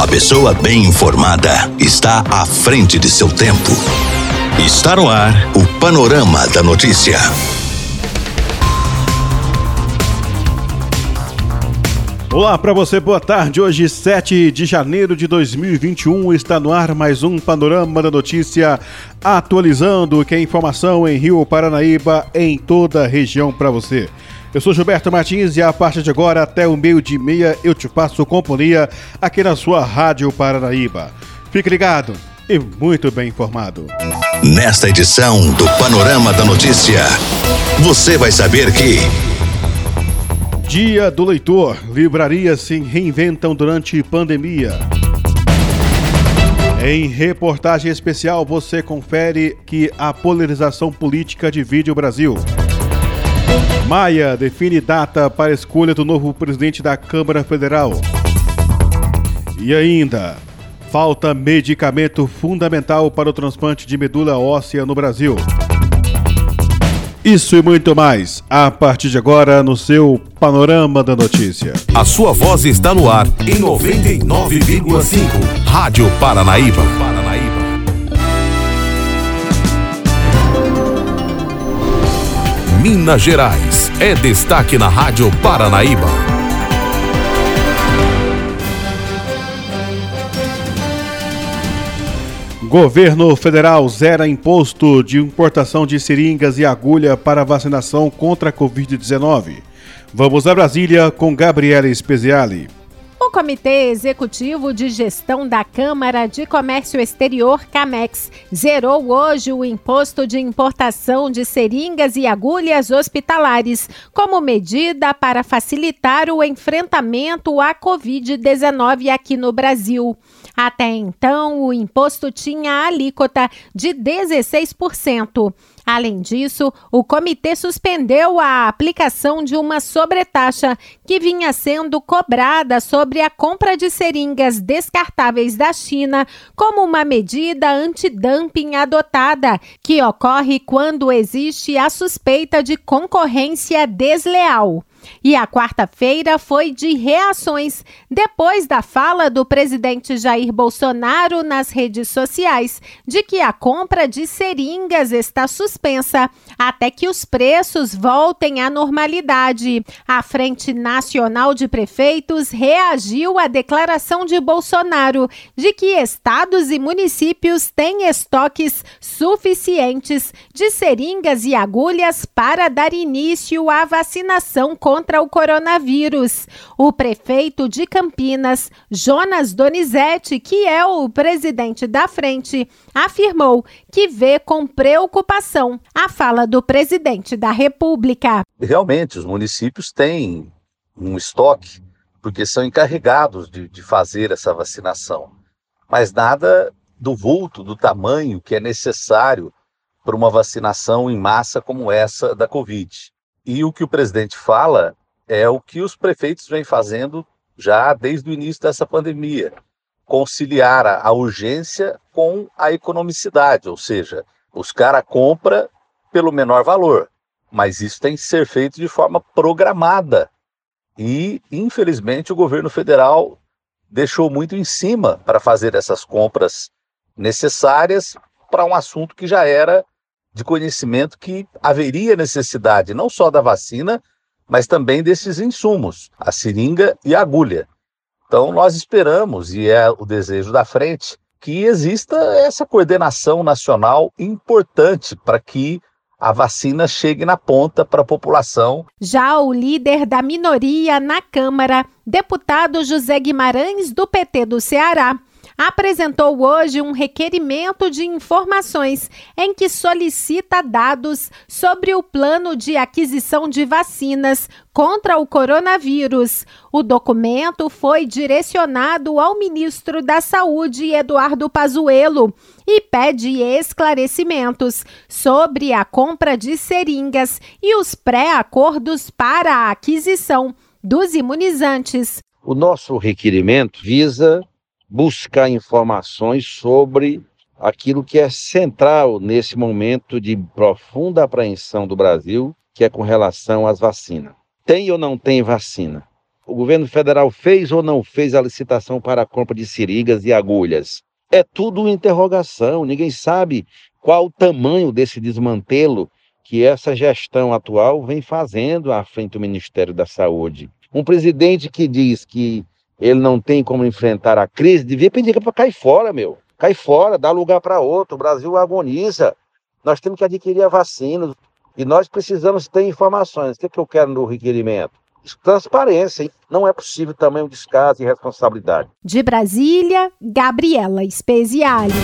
A pessoa bem informada está à frente de seu tempo. Está no ar o Panorama da Notícia. Olá para você, boa tarde. Hoje, 7 de janeiro de 2021, está no ar mais um Panorama da Notícia, atualizando que é informação em Rio Paranaíba, em toda a região para você. Eu sou Gilberto Martins e a partir de agora, até o meio de meia, eu te passo companhia aqui na sua Rádio Paranaíba. Fique ligado e muito bem informado. Nesta edição do Panorama da Notícia, você vai saber que. Dia do Leitor. Livrarias se reinventam durante pandemia. Em reportagem especial, você confere que a polarização política divide o Brasil. Maia define data para escolha do novo presidente da Câmara Federal. E ainda, falta medicamento fundamental para o transplante de medula óssea no Brasil. Isso e muito mais, a partir de agora no seu Panorama da Notícia. A sua voz está no ar em 99,5. Rádio. Paranaíba. Minas Gerais é destaque na Rádio Paranaíba. Governo federal zera imposto de importação de seringas e agulha para vacinação contra a Covid-19. Vamos a Brasília com Gabriela Speziali. O Comitê Executivo de Gestão da Câmara de Comércio Exterior, CAMEX, zerou hoje o imposto de importação de seringas e agulhas hospitalares, como medida para facilitar o enfrentamento à Covid-19 aqui no Brasil. Até então, o imposto tinha alíquota de 16%. Além disso, o comitê suspendeu a aplicação de uma sobretaxa que vinha sendo cobrada sobre a compra de seringas descartáveis da China como uma medida antidumping adotada, que ocorre quando existe a suspeita de concorrência desleal. E a quarta-feira foi de reações depois da fala do presidente Jair Bolsonaro nas redes sociais de que a compra de seringas está suspensa até que os preços voltem à normalidade. A Frente Nacional de Prefeitos reagiu à declaração de Bolsonaro de que estados e municípios têm estoques suficientes de seringas e agulhas para dar início à vacinação contra o coronavírus. O prefeito de Campinas, Jonas Donizete, que é o presidente da frente, afirmou que vê com preocupação a fala do presidente da República. Realmente, os municípios têm um estoque, porque são encarregados de, de fazer essa vacinação. Mas nada do vulto, do tamanho que é necessário para uma vacinação em massa como essa da Covid. E o que o presidente fala é o que os prefeitos vêm fazendo já desde o início dessa pandemia conciliar a, urgência com a economicidade, ou seja, buscar a compra pelo menor valor. Mas isso tem que ser feito de forma programada. E, infelizmente, o governo federal deixou muito em cima para fazer essas compras necessárias para um assunto que já era de conhecimento que haveria necessidade não só da vacina, mas também desses insumos, a seringa e a agulha. Então, nós esperamos, e é o desejo da frente, que exista essa coordenação nacional importante para que a vacina chegue na ponta para a população. Já o líder da minoria na Câmara, deputado José Guimarães, do PT do Ceará, apresentou hoje um requerimento de informações em que solicita dados sobre o plano de aquisição de vacinas contra o coronavírus. O documento foi direcionado ao ministro da Saúde, Eduardo Pazuello, e pede esclarecimentos sobre a compra de seringas e os pré-acordos para a aquisição dos imunizantes. O nosso requerimento visa buscar informações sobre aquilo que é central nesse momento de profunda apreensão do Brasil, que é com relação às vacinas. Tem ou não tem vacina? o governo federal fez ou não fez a licitação para a compra de seringas e agulhas? É tudo interrogação, ninguém sabe qual o tamanho desse desmantelo que essa gestão atual vem fazendo à frente do Ministério da Saúde. Um presidente que diz que ele não tem como enfrentar a crise, devia pedir para cair fora, meu. Cai fora, dá lugar para outro. O Brasil agoniza. Nós temos que adquirir a vacina. E nós precisamos ter informações. O que, é que eu quero no requerimento? Transparência. Não é possível também o descaso e responsabilidade. De Brasília, Gabriela Speziale.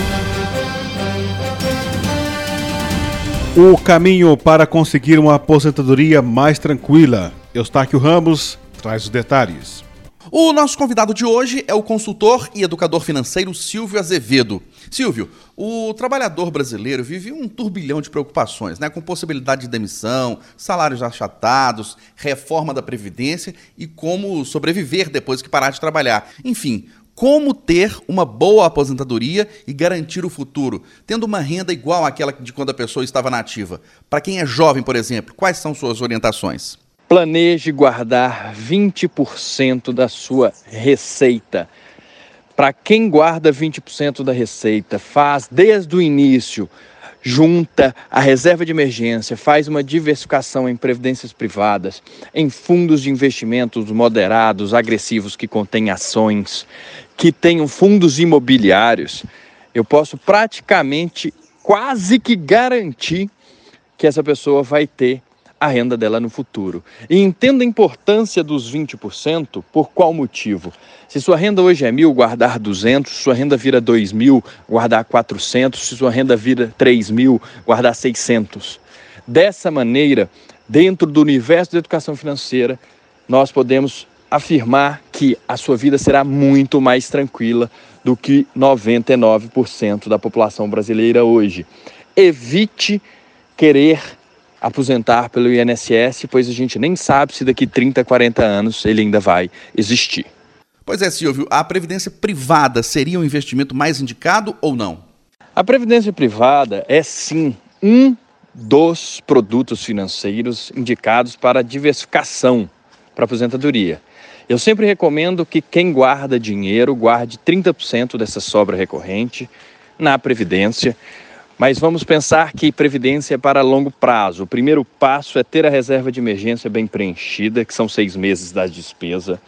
O caminho para conseguir uma aposentadoria mais tranquila. Eustáquio Ramos traz os detalhes. O nosso convidado de hoje é o consultor e educador financeiro Silvio Azevedo. Silvio, o trabalhador brasileiro vive um turbilhão de preocupações, né? Com possibilidade de demissão, salários achatados, reforma da Previdência e como sobreviver depois que parar de trabalhar. Enfim, como ter uma boa aposentadoria e garantir o futuro, tendo uma renda igual àquela de quando a pessoa estava nativa. Para quem é jovem, por exemplo, quais são suas orientações? Planeje guardar 20% da sua receita. Para quem guarda 20% da receita, faz desde o início, junta a reserva de emergência, faz uma diversificação em previdências privadas, em fundos de investimentos moderados, agressivos que contêm ações, que tenham fundos imobiliários, eu posso praticamente quase que garantir que essa pessoa vai ter a renda dela no futuro. E entenda a importância dos 20%, por qual motivo? Se sua renda hoje é mil, guardar 200, sua renda vira 2 mil, guardar 400, se sua renda vira 3 mil, guardar 600. Dessa maneira, dentro do universo da educação financeira, nós podemos afirmar que a sua vida será muito mais tranquila do que 99% da população brasileira hoje. Evite querer aposentar pelo INSS, pois a gente nem sabe se daqui 30, 40 anos ele ainda vai existir. Pois é, Silvio, a previdência privada seria um investimento mais indicado ou não? A previdência privada é sim um dos produtos financeiros indicados para diversificação para aposentadoria. Eu sempre recomendo que quem guarda dinheiro guarde 30% dessa sobra recorrente na previdência mas vamos pensar que previdência é para longo prazo. O primeiro passo é ter a reserva de emergência bem preenchida, que são seis meses da despesa.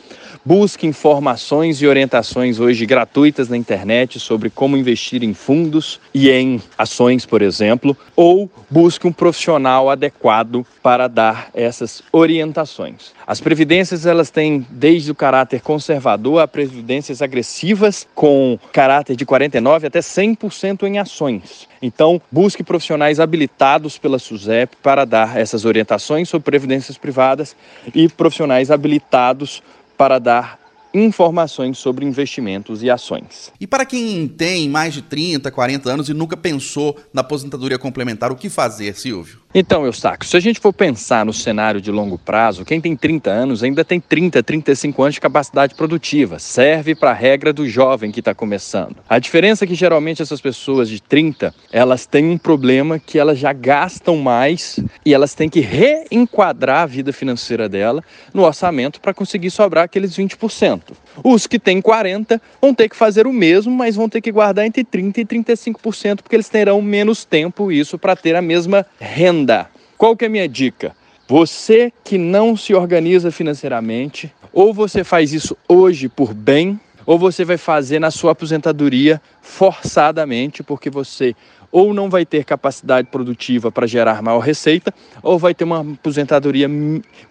Busque informações e orientações hoje gratuitas na internet sobre como investir em fundos e em ações, por exemplo, ou busque um profissional adequado para dar essas orientações. As previdências elas têm desde o caráter conservador a previdências agressivas com caráter de 49 até 100% em ações. Então, busque profissionais habilitados pela SUSEP para dar essas orientações sobre previdências privadas e profissionais habilitados para dar informações sobre investimentos e ações. E para quem tem mais de 30, 40 anos e nunca pensou na aposentadoria complementar, o que fazer, Silvio? Então, Eustáquio, se a gente for pensar no cenário de longo prazo, quem tem 30 anos ainda tem 30, 35 anos de capacidade produtiva. Serve para a regra do jovem que está começando. A diferença é que geralmente essas pessoas de 30, elas têm um problema que elas já gastam mais e elas têm que reenquadrar a vida financeira dela no orçamento para conseguir sobrar aqueles 20%. Os que têm 40 vão ter que fazer o mesmo, mas vão ter que guardar entre 30 e 35%, porque eles terão menos tempo isso para ter a mesma renda. Qual que é a minha dica? Você que não se organiza financeiramente, ou você faz isso hoje por bem, ou você vai fazer na sua aposentadoria forçadamente, porque você ou não vai ter capacidade produtiva para gerar maior receita, ou vai ter uma aposentadoria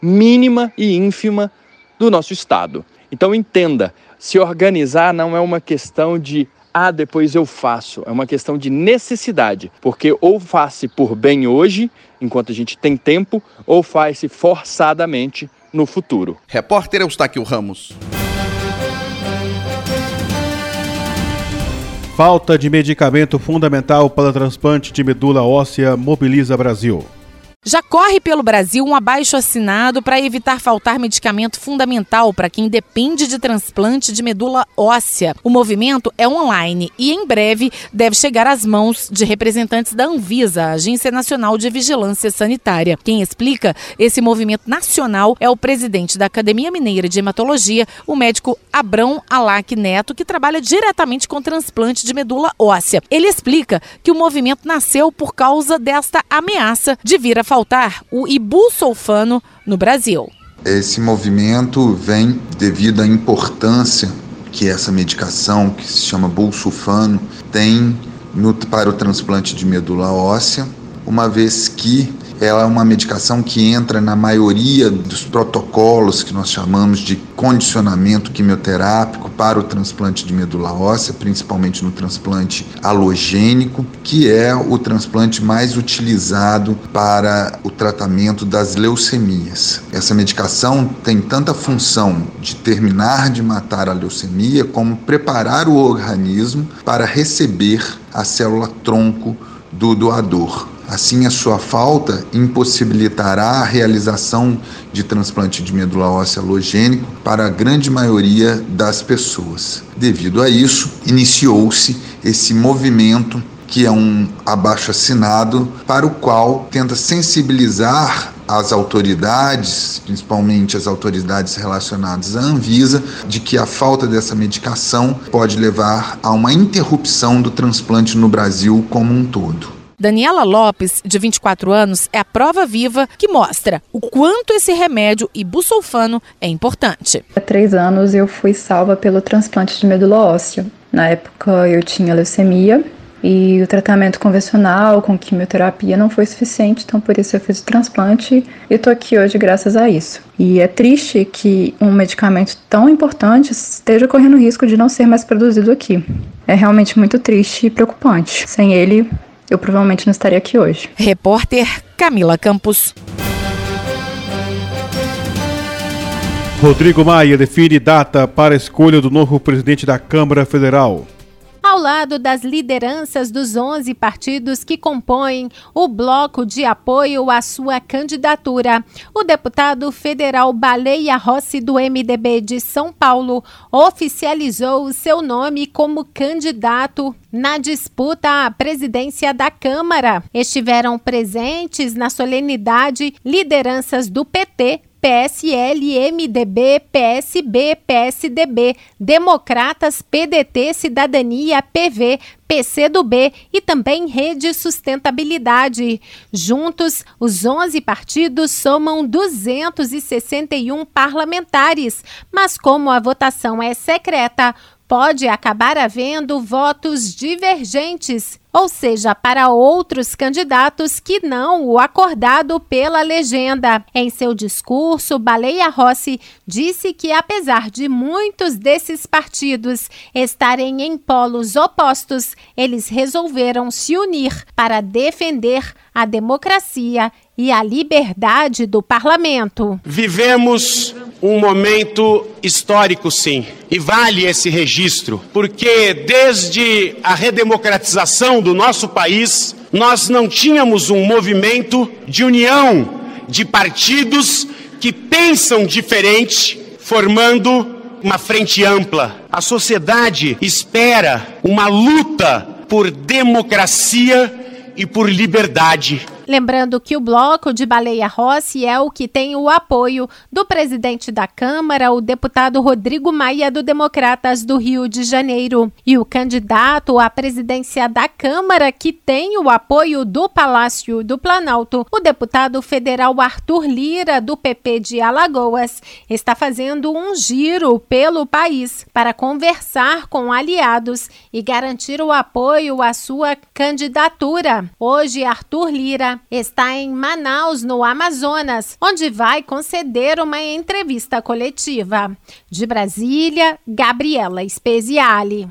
mínima e ínfima do nosso Estado. Então entenda, se organizar não é uma questão de ah, depois eu faço. É uma questão de necessidade, porque ou faz-se por bem hoje, enquanto a gente tem tempo, ou faz-se forçadamente no futuro. Repórter Eustáquio Ramos. Falta de medicamento fundamental para transplante de medula óssea mobiliza Brasil. Já corre pelo Brasil um abaixo assinado para evitar faltar medicamento fundamental para quem depende de transplante de medula óssea. O movimento é online e em breve deve chegar às mãos de representantes da Anvisa, Agência Nacional de Vigilância Sanitária. Quem explica esse movimento nacional é o presidente da Academia Mineira de Hematologia, o médico Abrão Alac Neto, que trabalha diretamente com transplante de medula óssea. Ele explica que o movimento nasceu por causa desta ameaça de vir a faltar o ibusulfano no Brasil. Esse movimento vem devido à importância que essa medicação, que se chama bulsulfano, tem no, para o transplante de medula óssea, uma vez que ela é uma medicação que entra na maioria dos protocolos que nós chamamos de condicionamento quimioterápico para o transplante de medula óssea, principalmente no transplante halogênico, que é o transplante mais utilizado para o tratamento das leucemias. Essa medicação tem tanta função de terminar de matar a leucemia como preparar o organismo para receber a célula tronco do doador. Assim, a sua falta impossibilitará a realização de transplante de medula óssea halogênico para a grande maioria das pessoas. Devido a isso, iniciou-se esse movimento que é um abaixo assinado para o qual tenta sensibilizar as autoridades, principalmente as autoridades relacionadas à Anvisa, de que a falta dessa medicação pode levar a uma interrupção do transplante no Brasil como um todo. Daniela Lopes, de 24 anos, é a prova viva que mostra o quanto esse remédio ibusulfano é importante. Há três anos eu fui salva pelo transplante de medula óssea. Na época eu tinha leucemia e o tratamento convencional com quimioterapia não foi suficiente, então por isso eu fiz o transplante e estou aqui hoje graças a isso. E é triste que um medicamento tão importante esteja correndo risco de não ser mais produzido aqui. É realmente muito triste e preocupante. Sem ele, eu provavelmente não estaria aqui hoje. Repórter Camila Campos. Rodrigo Maia define data para a escolha do novo presidente da Câmara Federal. Ao lado das lideranças dos 11 partidos que compõem o bloco de apoio à sua candidatura, o deputado federal Baleia Rossi, do MDB de São Paulo, oficializou o seu nome como candidato na disputa à presidência da Câmara. Estiveram presentes na solenidade lideranças do PT, PSL, MDB, PSB, PSDB, Democratas, PDT, Cidadania, PV, PCdoB e também Rede Sustentabilidade. Juntos, os 11 partidos somam 261 parlamentares, mas como a votação é secreta, pode acabar havendo votos divergentes, ou seja, para outros candidatos que não o acordado pela legenda. Em seu discurso, Baleia Rossi disse que, apesar de muitos desses partidos estarem em polos opostos, eles resolveram se unir para defender a democracia e a liberdade do parlamento. Vivemos um momento histórico, sim, e vale esse registro, porque desde a redemocratização do nosso país, nós não tínhamos um movimento de união de partidos que pensam diferente, formando uma frente ampla. A sociedade espera uma luta por democracia e por liberdade. Lembrando que o bloco de Baleia Rossi é o que tem o apoio do presidente da Câmara, o deputado Rodrigo Maia, do Democratas do Rio de Janeiro. E o candidato à presidência da Câmara, que tem o apoio do Palácio do Planalto, o deputado federal Arthur Lira, do PP de Alagoas, está fazendo um giro pelo país para conversar com aliados e garantir o apoio à sua candidatura. Hoje, Arthur Lira está em Manaus, no Amazonas, onde vai conceder uma entrevista coletiva. De Brasília, Gabriela Speziale.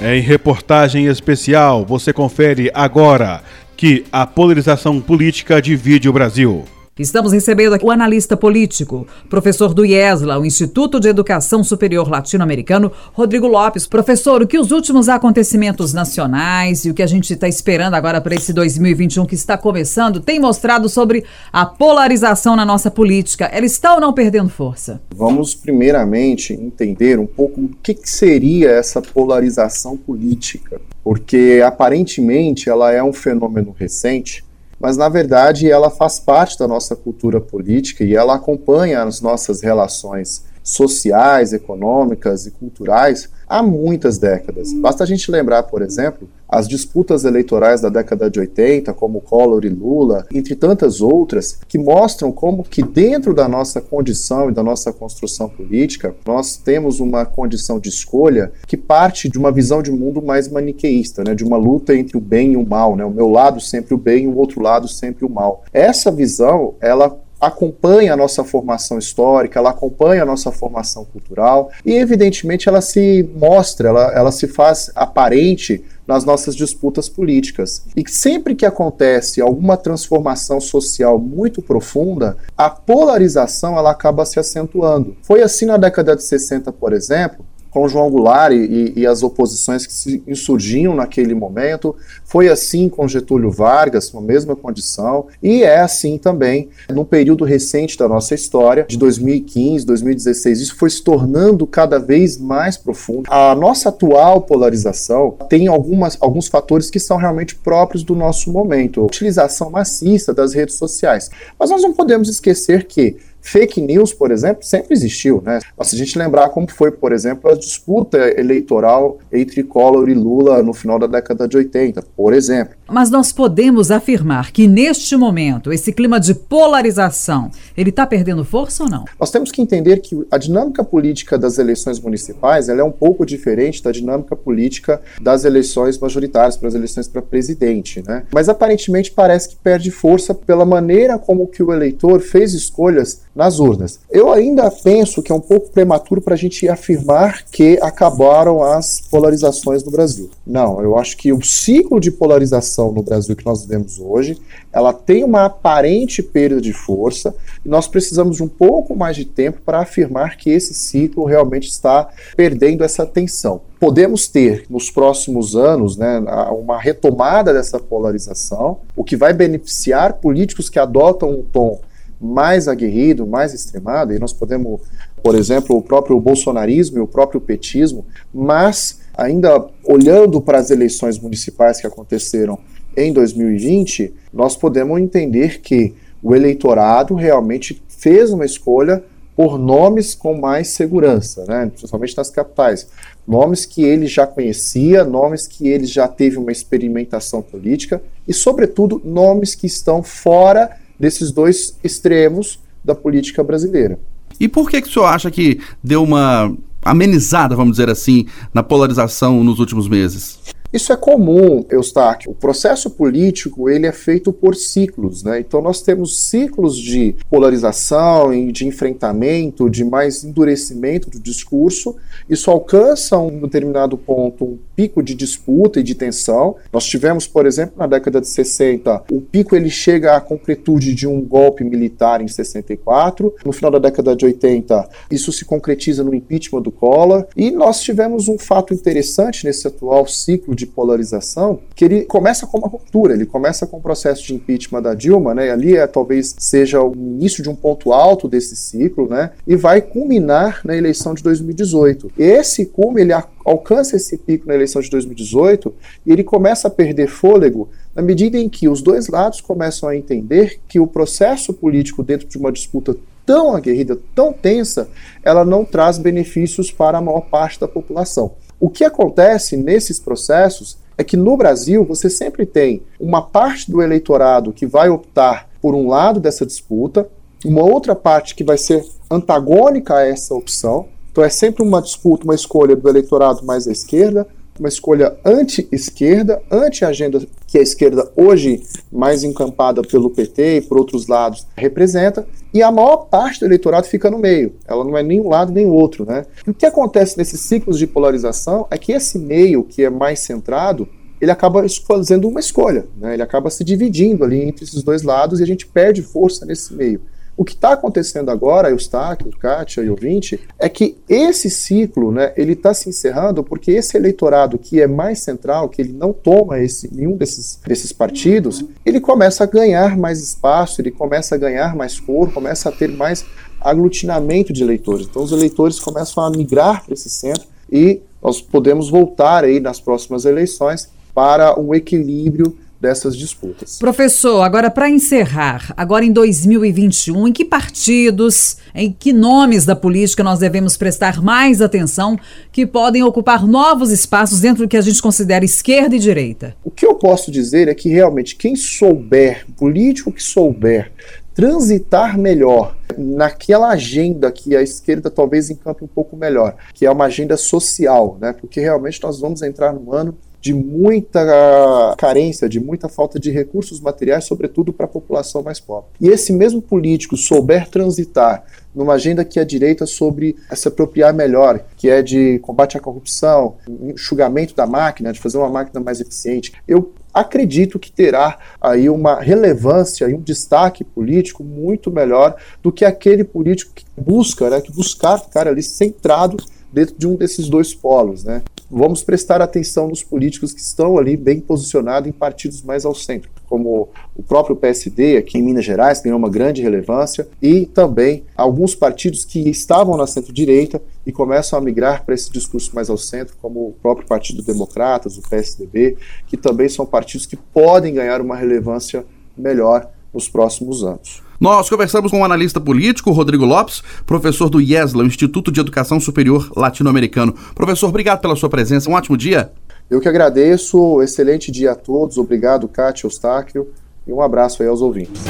Em reportagem especial, você confere agora que a polarização política divide o Brasil. Estamos recebendo aqui o analista político, professor do IESLA, o Instituto de Educação Superior Latino-Americano, Rodrigo Lopes. Professor, o que os últimos acontecimentos nacionais e o que a gente está esperando agora para esse 2021 que está começando tem mostrado sobre a polarização na nossa política? Ela está ou não perdendo força? Vamos primeiramente entender um pouco o que, que seria essa polarização política, porque aparentemente ela é um fenômeno recente mas na verdade ela faz parte da nossa cultura política e ela acompanha as nossas relações sociais, econômicas e culturais há muitas décadas. Basta a gente lembrar, por exemplo, as disputas eleitorais da década de 80, como Collor e Lula, entre tantas outras, que mostram como que dentro da nossa condição e da nossa construção política, nós temos uma condição de escolha que parte de uma visão de mundo mais maniqueísta, né, de uma luta entre o bem e o mal, né, o meu lado sempre o bem e o outro lado sempre o mal. Essa visão, ela acompanha a nossa formação histórica, ela acompanha a nossa formação cultural e, evidentemente, ela se mostra, ela, ela se faz aparente nas nossas disputas políticas. E sempre que acontece alguma transformação social muito profunda, a polarização ela acaba se acentuando. Foi assim na década de 60, por exemplo, com João Goulart e, e, as oposições que se insurgiam naquele momento. Foi assim com Getúlio Vargas, com a mesma condição, e é assim também no período recente da nossa história, de 2015, 2016. Isso foi se tornando cada vez mais profundo. A nossa atual polarização tem algumas, alguns fatores que são realmente próprios do nosso momento. A utilização maciça das redes sociais. Mas nós não podemos esquecer que Fake news, por exemplo, sempre existiu, né? Se a gente lembrar como foi, por exemplo, a disputa eleitoral entre Collor e Lula no final da década de 80, por exemplo. Mas nós podemos afirmar que neste momento esse clima de polarização, ele está perdendo força ou não? Nós temos que entender que a dinâmica política das eleições municipais, ela é um pouco diferente da dinâmica política das eleições majoritárias, para as eleições para presidente, né? Mas aparentemente parece que perde força pela maneira como que o eleitor fez escolhas nas urnas. Eu ainda penso que é um pouco prematuro para a gente afirmar que acabaram as polarizações no Brasil. Não, eu acho que o ciclo de polarização no Brasil que nós vivemos hoje, ela tem uma aparente perda de força e nós precisamos de um pouco mais de tempo para afirmar que esse ciclo realmente está perdendo essa tensão. Podemos ter nos próximos anos né, uma retomada dessa polarização, o que vai beneficiar políticos que adotam um tom mais aguerrido, mais extremado, e nós podemos, por exemplo, o próprio bolsonarismo e o próprio petismo, mas ainda olhando para as eleições municipais que aconteceram em 2020, nós podemos entender que o eleitorado realmente fez uma escolha por nomes com mais segurança, né? principalmente nas capitais. Nomes que ele já conhecia, nomes que ele já teve uma experimentação política e, sobretudo, nomes que estão fora desses dois extremos da política brasileira. E por que, que o senhor acha que deu uma amenizada, vamos dizer assim, na polarização nos últimos meses? Isso é comum, Eustáquio. O processo político ele é feito por ciclos, né? Então nós temos ciclos de polarização e de enfrentamento, de mais endurecimento do discurso. Isso alcança um determinado ponto um pico de disputa e de tensão. Nós tivemos, por exemplo, na década de 60, o pico ele chega à concretude de um golpe militar em 64. No final da década de 80, isso se concretiza no impeachment do Collor. E nós tivemos um fato interessante nesse atual ciclo de polarização, que ele começa com uma ruptura, ele começa com o processo de impeachment da Dilma, né? Ali é, talvez seja o início de um ponto alto desse ciclo, né? E vai culminar na eleição de 2018. Esse cume ele alcança esse pico na eleição de 2018 e ele começa a perder fôlego na medida em que os dois lados começam a entender que o processo político dentro de uma disputa tão aguerrida, tão tensa, ela não traz benefícios para a maior parte da população. O que acontece nesses processos é que no Brasil você sempre tem uma parte do eleitorado que vai optar por um lado dessa disputa, uma outra parte que vai ser antagônica a essa opção. Então é sempre uma disputa, uma escolha do eleitorado mais à esquerda, uma escolha anti-esquerda, anti-agenda que a esquerda hoje, mais encampada pelo PT e por outros lados, representa, e a maior parte do eleitorado fica no meio. Ela não é nem um lado nem o outro. Né? E o que acontece nesses ciclos de polarização é que esse meio, que é mais centrado, ele acaba fazendo uma escolha, né? ele acaba se dividindo ali entre esses dois lados e a gente perde força nesse meio. O que está acontecendo agora, Eustáquio, Kátia e ouvinte, é que esse ciclo, né, ele está se encerrando porque esse eleitorado que é mais central, que ele não toma esse, nenhum desses, desses partidos, ele começa a ganhar mais espaço, ele começa a ganhar mais cor, começa a ter mais aglutinamento de eleitores. Então os eleitores começam a migrar para esse centro e nós podemos voltar aí nas próximas eleições para um equilíbrio dessas disputas. Professor, agora para encerrar, agora em 2021, em que partidos, em que nomes da política nós devemos prestar mais atenção que podem ocupar novos espaços dentro do que a gente considera esquerda e direita? O que eu posso dizer é que realmente quem souber, político que souber transitar melhor naquela agenda que a esquerda talvez encampe um pouco melhor, que é uma agenda social, né? Porque realmente nós vamos entrar num ano de muita carência, de muita falta de recursos materiais, sobretudo para a população mais pobre. E esse mesmo político souber transitar numa agenda que a direita sobre se apropriar melhor, que é de combate à corrupção, enxugamento da máquina, de fazer uma máquina mais eficiente. Eu acredito que terá aí uma relevância e um destaque político muito melhor do que aquele político que busca, né, que buscar ficar ali centrado dentro de um desses dois polos, né? Vamos prestar atenção nos políticos que estão ali bem posicionados em partidos mais ao centro, como o próprio PSD aqui em Minas Gerais, ganhou uma grande relevância, e também alguns partidos que estavam na centro-direita e começam a migrar para esse discurso mais ao centro, como o próprio Partido Democratas, o PSDB, que também são partidos que podem ganhar uma relevância melhor nos próximos anos. Nós conversamos com o analista político Rodrigo Lopes, professor do IESLA, o Instituto de Educação Superior Latino-Americano. Professor, obrigado pela sua presença. Um ótimo dia. Eu que agradeço. Excelente dia a todos. Obrigado, Cátia Eustáquio. E um abraço aí aos ouvintes.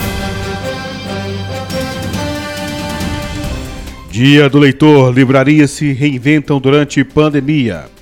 Dia do Leitor. Livrarias se reinventam durante pandemia.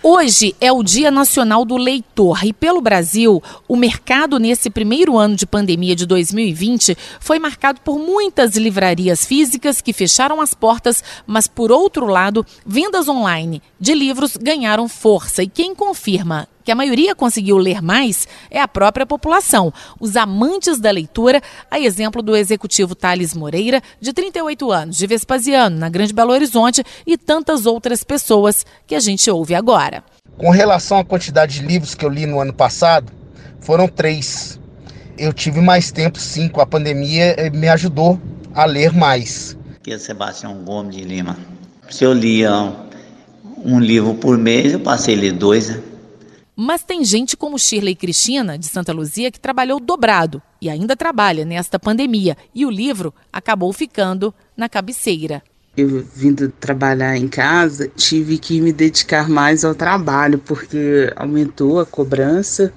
Hoje é o Dia Nacional do Leitor e, pelo Brasil, o mercado nesse primeiro ano de pandemia de 2020 foi marcado por muitas livrarias físicas que fecharam as portas, mas, por outro lado, vendas online de livros ganharam força. E quem confirma que a maioria conseguiu ler mais é a própria população, os amantes da leitura, a exemplo do executivo Thales Moreira, de 38 anos, de Vespasiano, na Grande Belo Horizonte, e tantas outras pessoas que a gente ouve agora. Com relação à quantidade de livros que eu li no ano passado, foram três. Eu tive mais tempo, sim, com a pandemia, me ajudou a ler mais. Aqui é Sebastião Gomes de Lima. Se eu lia um livro por mês, eu passei a ler dois, né? Mas tem gente como Shirley Cristina, de Santa Luzia, que trabalhou dobrado e ainda trabalha nesta pandemia. E o livro acabou ficando na cabeceira. Eu vindo trabalhar em casa, tive que me dedicar mais ao trabalho, porque aumentou a cobrança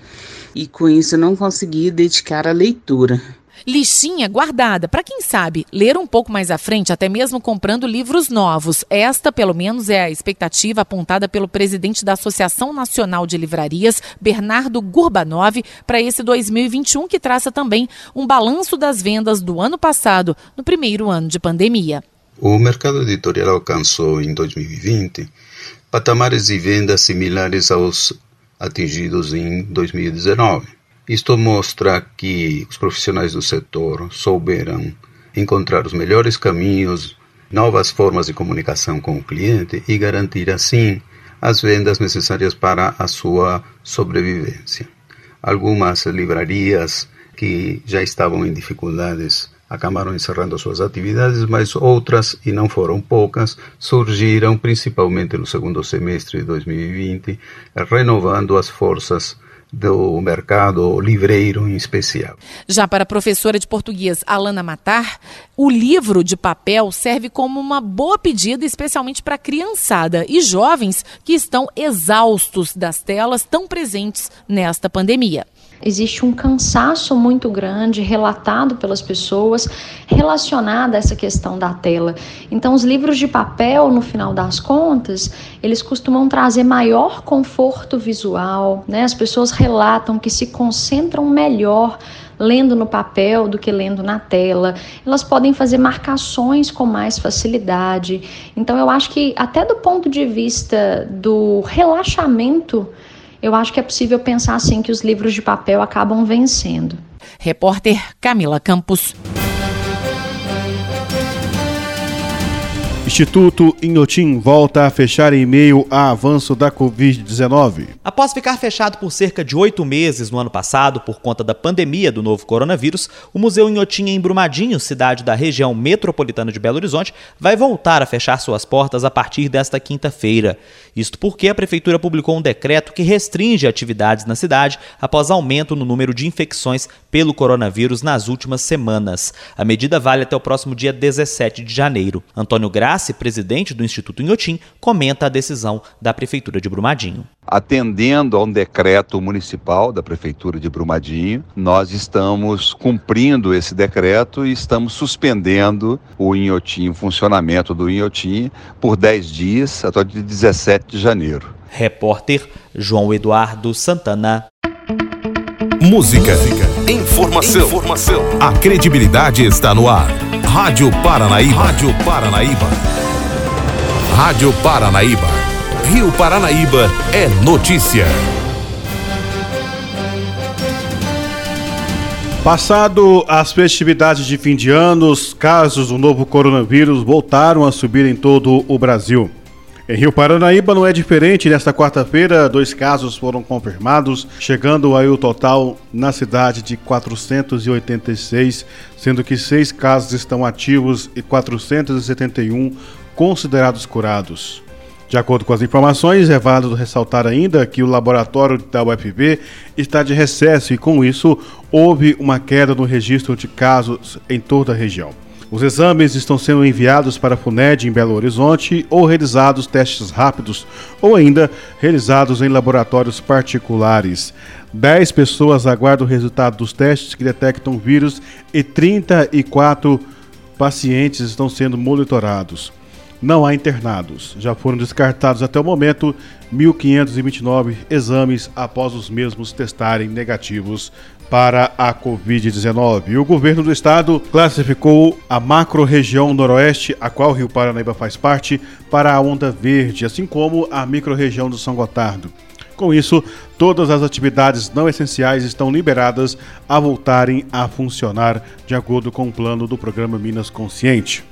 e com isso eu não consegui dedicar à leitura listinha guardada para quem sabe ler um pouco mais à frente, até mesmo comprando livros novos. Esta, pelo menos, é a expectativa apontada pelo presidente da Associação Nacional de Livrarias, Bernardo Gurbanov, para esse 2021 que traça também um balanço das vendas do ano passado, no primeiro ano de pandemia. O mercado editorial alcançou em 2020 patamares de vendas similares aos atingidos em 2019 isto mostra que os profissionais do setor souberam encontrar os melhores caminhos, novas formas de comunicação com o cliente e garantir assim as vendas necessárias para a sua sobrevivência. Algumas livrarias que já estavam em dificuldades acabaram encerrando suas atividades, mas outras, e não foram poucas, surgiram principalmente no segundo semestre de 2020, renovando as forças do mercado livreiro em especial. Já para a professora de português Alana Matar, o livro de papel serve como uma boa pedida, especialmente para criançada e jovens que estão exaustos das telas tão presentes nesta pandemia existe um cansaço muito grande relatado pelas pessoas relacionado a essa questão da tela. Então, os livros de papel, no final das contas, eles costumam trazer maior conforto visual, né? As pessoas relatam que se concentram melhor lendo no papel do que lendo na tela. Elas podem fazer marcações com mais facilidade. Então, eu acho que, até do ponto de vista do relaxamento eu acho que é possível pensar assim que os livros de papel acabam vencendo. Repórter Camila Campos. Instituto Inhotim volta a fechar em meio a avanço da Covid-19. Após ficar fechado por cerca de oito meses no ano passado por conta da pandemia do novo coronavírus, o Museu Inhotim em Brumadinho, cidade da região metropolitana de Belo Horizonte, vai voltar a fechar suas portas a partir desta quinta-feira. Isto porque a prefeitura publicou um decreto que restringe atividades na cidade após aumento no número de infecções pelo coronavírus nas últimas semanas. A medida vale até o próximo dia 17 de janeiro. Antônio Graça presidente do Instituto Inhotim, comenta a decisão da Prefeitura de Brumadinho. Atendendo a um decreto municipal da Prefeitura de Brumadinho, nós estamos cumprindo esse decreto e estamos suspendendo o Inhotim, o funcionamento do Inhotim, por 10 dias, até o dia 17 de janeiro. Repórter João Eduardo Santana. Música, informação, informação. A credibilidade está no ar. Rádio Paranaíba. Rádio Paranaíba. Rádio Paranaíba. Rio Paranaíba é notícia. Passado as festividades de fim de ano, os casos do novo coronavírus voltaram a subir em todo o Brasil. Em Rio Paranaíba não é diferente. Nesta quarta-feira, dois casos foram confirmados, chegando aí o total na cidade de 486, sendo que seis casos estão ativos e 471 considerados curados. De acordo com as informações, é válido ressaltar ainda que o laboratório da UFV está de recesso e, com isso, houve uma queda no registro de casos em toda a região. Os exames estão sendo enviados para a FUNED em Belo Horizonte ou realizados testes rápidos ou ainda realizados em laboratórios particulares. 10 pessoas aguardam o resultado dos testes que detectam vírus e 34 pacientes estão sendo monitorados. Não há internados. Já foram descartados até o momento 1.529 exames após os mesmos testarem negativos para a Covid-19. O governo do estado classificou a macro-região noroeste, a qual o Rio Paranaíba faz parte, para a onda verde, assim como a micro-região do São Gotardo. Com isso, todas as atividades não essenciais estão liberadas a voltarem a funcionar de acordo com o plano do programa Minas Consciente.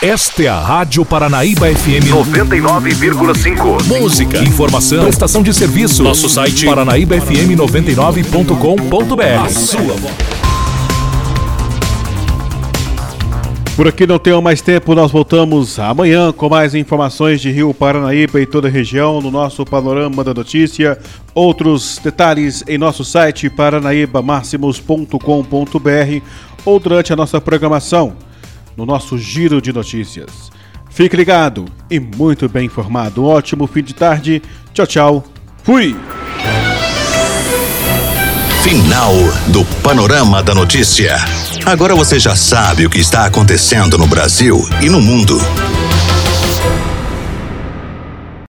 Esta é a Rádio Paranaíba FM 99,5. Música, informação, prestação de serviço. Nosso site paranaíbafm99.com.br. A sua. Por aqui não tenho mais tempo, nós voltamos amanhã com mais informações de Rio Paranaíba e toda a região no nosso Panorama da Notícia. Outros detalhes em nosso site paranaibamáximos.com.br ou durante a nossa programação no nosso giro de notícias. Fique ligado e muito bem informado. Um ótimo fim de tarde. Tchau, tchau. Fui! Final do Panorama da Notícia. Agora você já sabe o que está acontecendo no Brasil e no mundo.